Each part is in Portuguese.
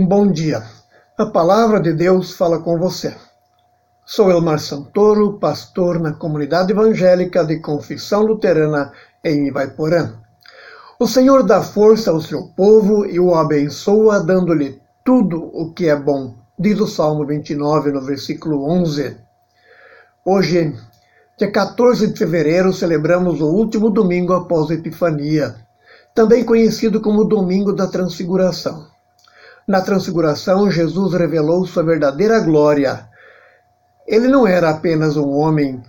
Um bom dia. A palavra de Deus fala com você. Sou Elmar Santoro, pastor na comunidade evangélica de Confissão Luterana em Ivaiporã. O Senhor dá força ao seu povo e o abençoa, dando-lhe tudo o que é bom, diz o Salmo 29, no versículo 11. Hoje, dia 14 de fevereiro, celebramos o último domingo após a Epifania, também conhecido como Domingo da Transfiguração. Na transfiguração, Jesus revelou sua verdadeira glória. Ele não era apenas um homem,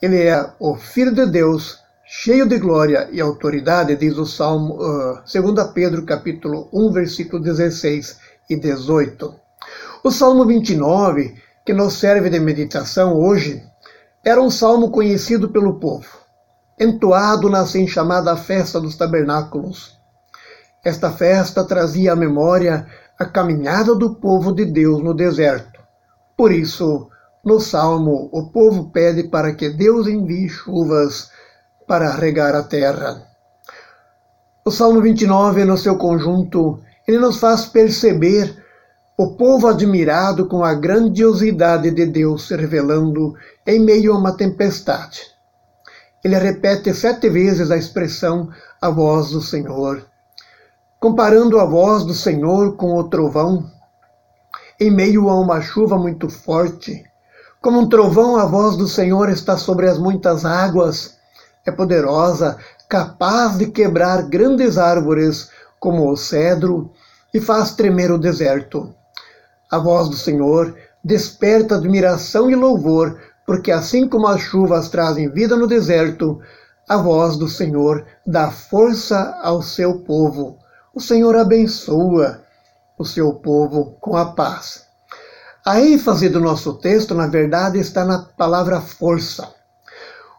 ele é o Filho de Deus, cheio de glória e autoridade, diz o Salmo uh, 2 Pedro capítulo 1, versículo 16 e 18. O Salmo 29, que nos serve de meditação hoje, era um salmo conhecido pelo povo, entoado na assim chamada Festa dos Tabernáculos. Esta festa trazia à memória a caminhada do povo de Deus no deserto. Por isso, no Salmo, o povo pede para que Deus envie chuvas para regar a terra. O Salmo 29, no seu conjunto, ele nos faz perceber o povo admirado com a grandiosidade de Deus se revelando em meio a uma tempestade. Ele repete sete vezes a expressão a voz do Senhor comparando a voz do Senhor com o trovão, em meio a uma chuva muito forte. Como um trovão, a voz do Senhor está sobre as muitas águas. É poderosa, capaz de quebrar grandes árvores, como o cedro, e faz tremer o deserto. A voz do Senhor desperta admiração e louvor, porque assim como as chuvas trazem vida no deserto, a voz do Senhor dá força ao seu povo o Senhor abençoa o seu povo com a paz. A ênfase do nosso texto, na verdade, está na palavra força.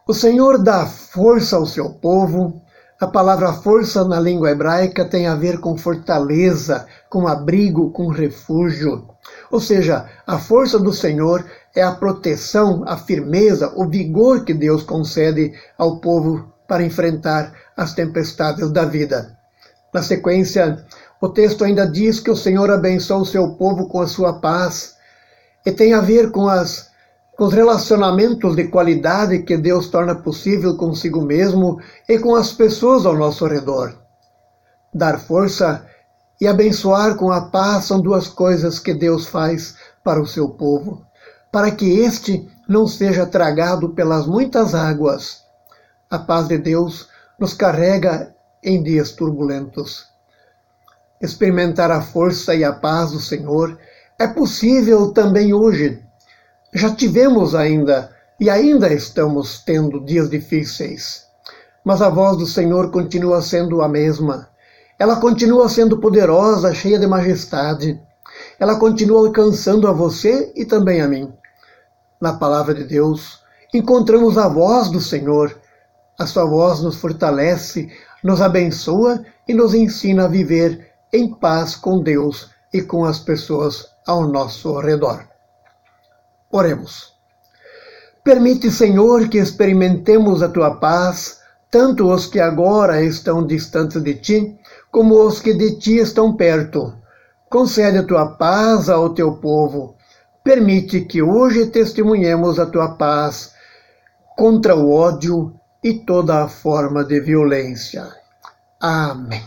O Senhor dá força ao seu povo. A palavra força na língua hebraica tem a ver com fortaleza, com abrigo, com refúgio. Ou seja, a força do Senhor é a proteção, a firmeza, o vigor que Deus concede ao povo para enfrentar as tempestades da vida. Na sequência, o texto ainda diz que o Senhor abençoa o seu povo com a sua paz, e tem a ver com, as, com os relacionamentos de qualidade que Deus torna possível consigo mesmo e com as pessoas ao nosso redor. Dar força e abençoar com a paz são duas coisas que Deus faz para o seu povo, para que este não seja tragado pelas muitas águas. A paz de Deus nos carrega em dias turbulentos. Experimentar a força e a paz do Senhor é possível também hoje. Já tivemos ainda e ainda estamos tendo dias difíceis. Mas a voz do Senhor continua sendo a mesma. Ela continua sendo poderosa, cheia de majestade. Ela continua alcançando a você e também a mim. Na palavra de Deus, encontramos a voz do Senhor. A sua voz nos fortalece, nos abençoa e nos ensina a viver em paz com Deus e com as pessoas ao nosso redor. Oremos. Permite, Senhor, que experimentemos a tua paz, tanto os que agora estão distantes de ti, como os que de ti estão perto. Concede a tua paz ao teu povo. Permite que hoje testemunhemos a tua paz contra o ódio e toda a forma de violência. Amém.